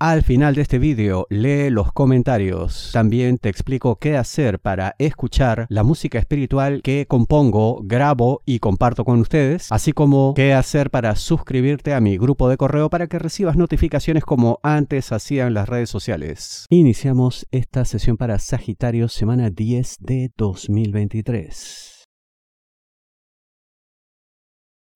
al final de este vídeo lee los comentarios. También te explico qué hacer para escuchar la música espiritual que compongo, grabo y comparto con ustedes, así como qué hacer para suscribirte a mi grupo de correo para que recibas notificaciones como antes hacían las redes sociales. Iniciamos esta sesión para Sagitario semana 10 de 2023.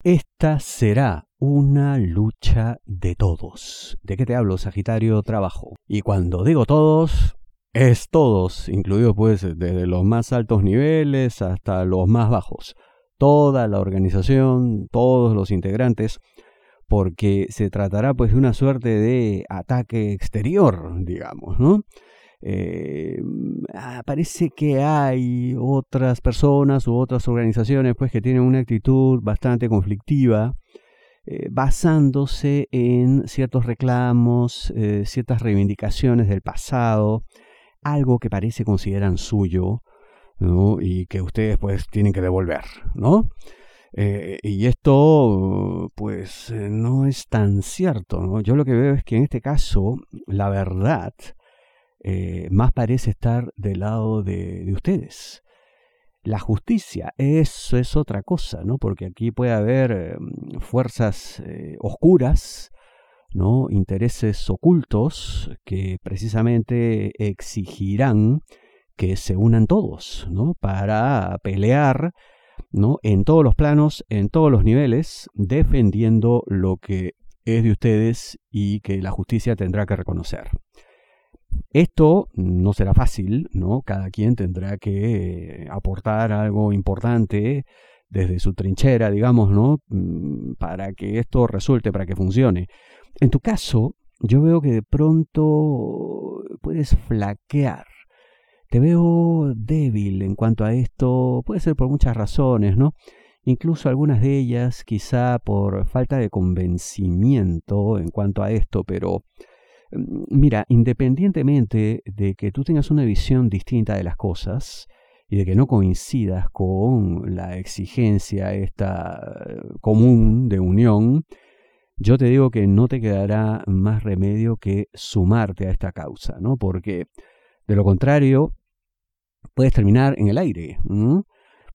Esta será una lucha de todos. ¿De qué te hablo, Sagitario? Trabajo. Y cuando digo todos, es todos, incluido pues desde los más altos niveles hasta los más bajos. Toda la organización, todos los integrantes, porque se tratará pues de una suerte de ataque exterior, digamos, ¿no? Eh, ah, parece que hay otras personas u otras organizaciones pues que tienen una actitud bastante conflictiva eh, basándose en ciertos reclamos, eh, ciertas reivindicaciones del pasado, algo que parece consideran suyo y que ustedes pues tienen que devolver, ¿no? Eh, y esto pues no es tan cierto, ¿no? Yo lo que veo es que en este caso la verdad más parece estar del lado de, de ustedes la justicia. Eso es otra cosa, ¿no? Porque aquí puede haber em, fuerzas eh, oscuras, ¿no? Intereses ocultos que precisamente exigirán que se unan todos, ¿no? Para pelear, ¿no? En todos los planos, en todos los niveles, defendiendo lo que es de ustedes y que la justicia tendrá que reconocer. Esto no será fácil, ¿no? Cada quien tendrá que aportar algo importante desde su trinchera, digamos, ¿no? Mm, para que esto resulte, para que funcione. En tu caso, yo veo que de pronto puedes flaquear. Te veo débil en cuanto a esto, puede ser por muchas razones, ¿no? Incluso algunas de ellas quizá por falta de convencimiento en cuanto a esto, pero mira, independientemente de que tú tengas una visión distinta de las cosas y de que no coincidas con la exigencia esta eh, común de unión, yo te digo que no te quedará más remedio que sumarte a esta causa, ¿no? Porque de lo contrario, puedes terminar en el aire,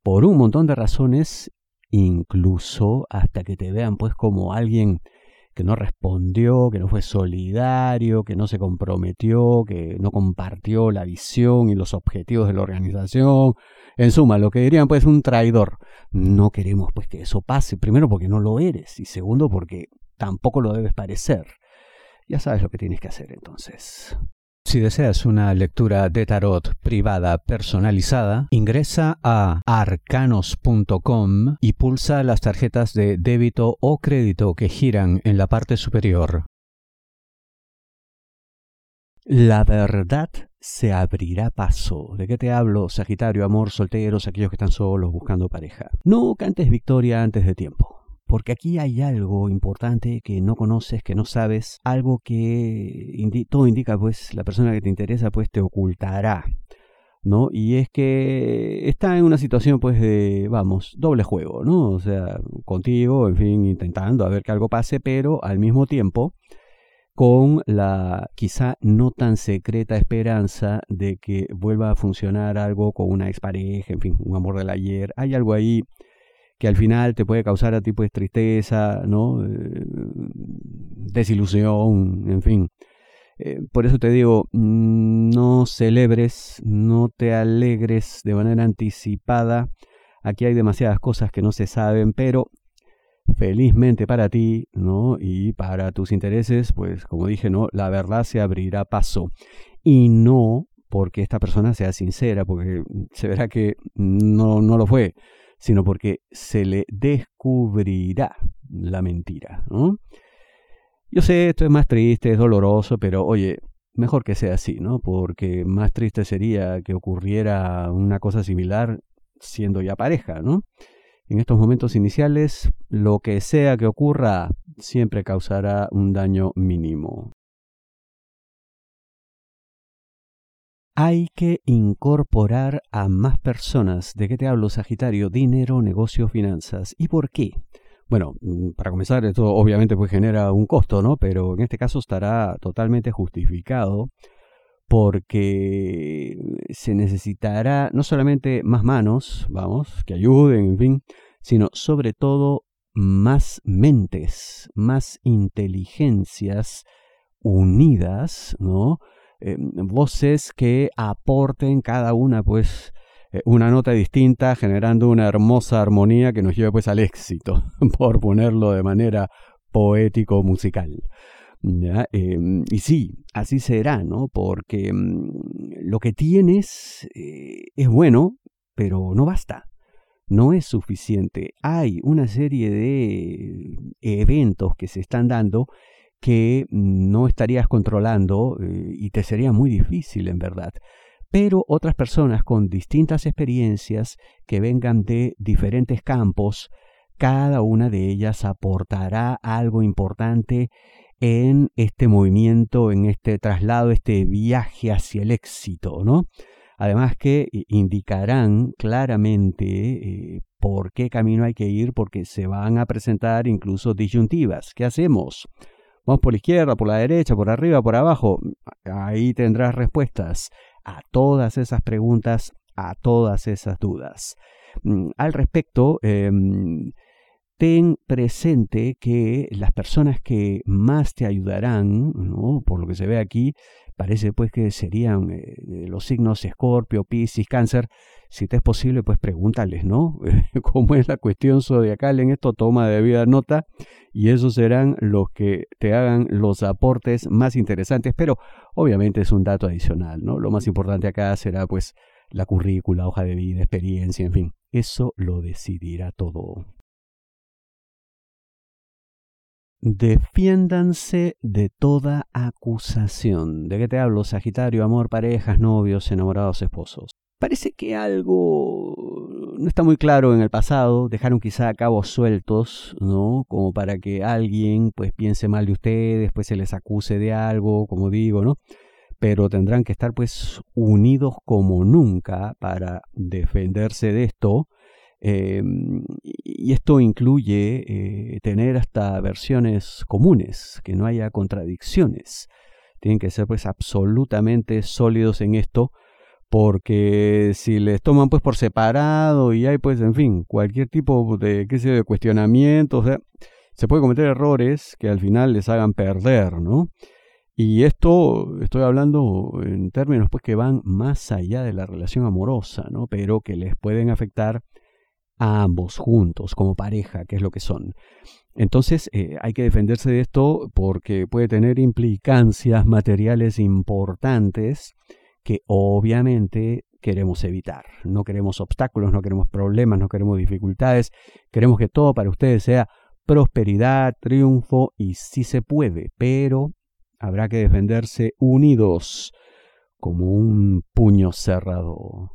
por un montón de razones, incluso hasta que te vean pues como alguien que no respondió, que no fue solidario, que no se comprometió, que no compartió la visión y los objetivos de la organización. En suma, lo que dirían pues un traidor. No queremos pues que eso pase, primero porque no lo eres y segundo porque tampoco lo debes parecer. Ya sabes lo que tienes que hacer entonces. Si deseas una lectura de tarot privada personalizada, ingresa a arcanos.com y pulsa las tarjetas de débito o crédito que giran en la parte superior. La verdad se abrirá paso. ¿De qué te hablo, Sagitario, amor, solteros, aquellos que están solos buscando pareja? No cantes victoria antes de tiempo. Porque aquí hay algo importante que no conoces, que no sabes, algo que todo indica, pues la persona que te interesa, pues te ocultará. ¿no? Y es que está en una situación pues de, vamos, doble juego, ¿no? O sea, contigo, en fin, intentando a ver que algo pase, pero al mismo tiempo con la quizá no tan secreta esperanza de que vuelva a funcionar algo con una expareja, en fin, un amor del ayer. Hay algo ahí que al final te puede causar a ti pues tristeza, ¿no? Eh, desilusión, en fin. Eh, por eso te digo, mm, no celebres, no te alegres de manera anticipada. Aquí hay demasiadas cosas que no se saben, pero felizmente para ti, ¿no? Y para tus intereses, pues como dije, ¿no? La verdad se abrirá paso. Y no porque esta persona sea sincera, porque se verá que no, no lo fue sino porque se le descubrirá la mentira. Yo sé, esto es más triste, es doloroso, pero oye, mejor que sea así, ¿no? Porque más triste sería que ocurriera una cosa similar siendo ya pareja, ¿no? En estos momentos iniciales, lo que sea que ocurra siempre causará un daño mínimo. Hay que incorporar a más personas. ¿De qué te hablo, Sagitario? Dinero, negocio, finanzas. ¿Y por qué? Bueno, mm, para comenzar, esto obviamente pues genera un costo, ¿no? Pero en este caso estará totalmente justificado porque se necesitará no solamente más manos, vamos, que ayuden, en fin, sino sobre todo más mentes, más inteligencias unidas, ¿no? Eh, voces que aporten cada una pues eh, una nota distinta generando una hermosa armonía que nos lleve pues al éxito, por ponerlo de manera poético musical. Em, y sí, así será, ¿no? Porque mm, lo que tienes eh, es bueno, pero no basta. No es suficiente. Hay una serie de eventos que se están dando que no estarías controlando eh, y te sería muy difícil en verdad. Pero otras personas con distintas experiencias que vengan de diferentes campos, cada una de ellas aportará algo importante en este movimiento, en este traslado, este viaje hacia el éxito, ¿no? Además que indicarán claramente eh, por qué camino hay que ir, porque se van a presentar incluso disyuntivas. ¿Qué hacemos? Vamos por la izquierda, por la derecha, por arriba, por abajo. Ahí tendrás respuestas a todas esas preguntas, a todas esas dudas. Mm, al respecto, em, ten presente que las personas que más te ayudarán, por lo que se ve aquí, parece pues que serían eh, los signos Escorpio, Piscis, Cáncer. Si te es posible, pues pregúntales, ¿no? ¿Cómo es la cuestión zodiacal en esto? Toma de vida nota y esos serán los que te hagan los aportes más interesantes, pero obviamente es un dato adicional, ¿no? Lo más importante acá será pues la currícula, hoja de vida, experiencia, en fin. Eso lo decidirá todo. Defiéndanse de toda acusación. ¿De qué te hablo? Sagitario, amor, parejas, novios, enamorados, esposos. Parece que algo no está muy claro en el pasado, dejaron quizá cabos sueltos, ¿no? Como para que alguien pues piense mal de ustedes, pues se les acuse de algo, como digo, ¿no? Pero tendrán que estar pues unidos como nunca para defenderse de esto Em, y esto incluye eh, tener hasta versiones comunes, que no haya contradicciones. Tienen que ser pues absolutamente sólidos en esto, porque si les toman pues por separado y hay pues en fin cualquier tipo de qué sé de cuestionamiento, se puede cometer errores que al final les hagan perder, ¿no? Y esto estoy hablando en términos pues que van más allá de la relación amorosa, ¿no? Pero que les pueden afectar a ambos juntos, como pareja, que es lo que son. Entonces eh, hay que defenderse de esto porque puede tener implicancias materiales importantes que obviamente queremos evitar. No queremos obstáculos, no queremos problemas, no queremos dificultades. Queremos que todo para ustedes sea prosperidad, triunfo y sí se puede, pero habrá que defenderse unidos como un puño cerrado.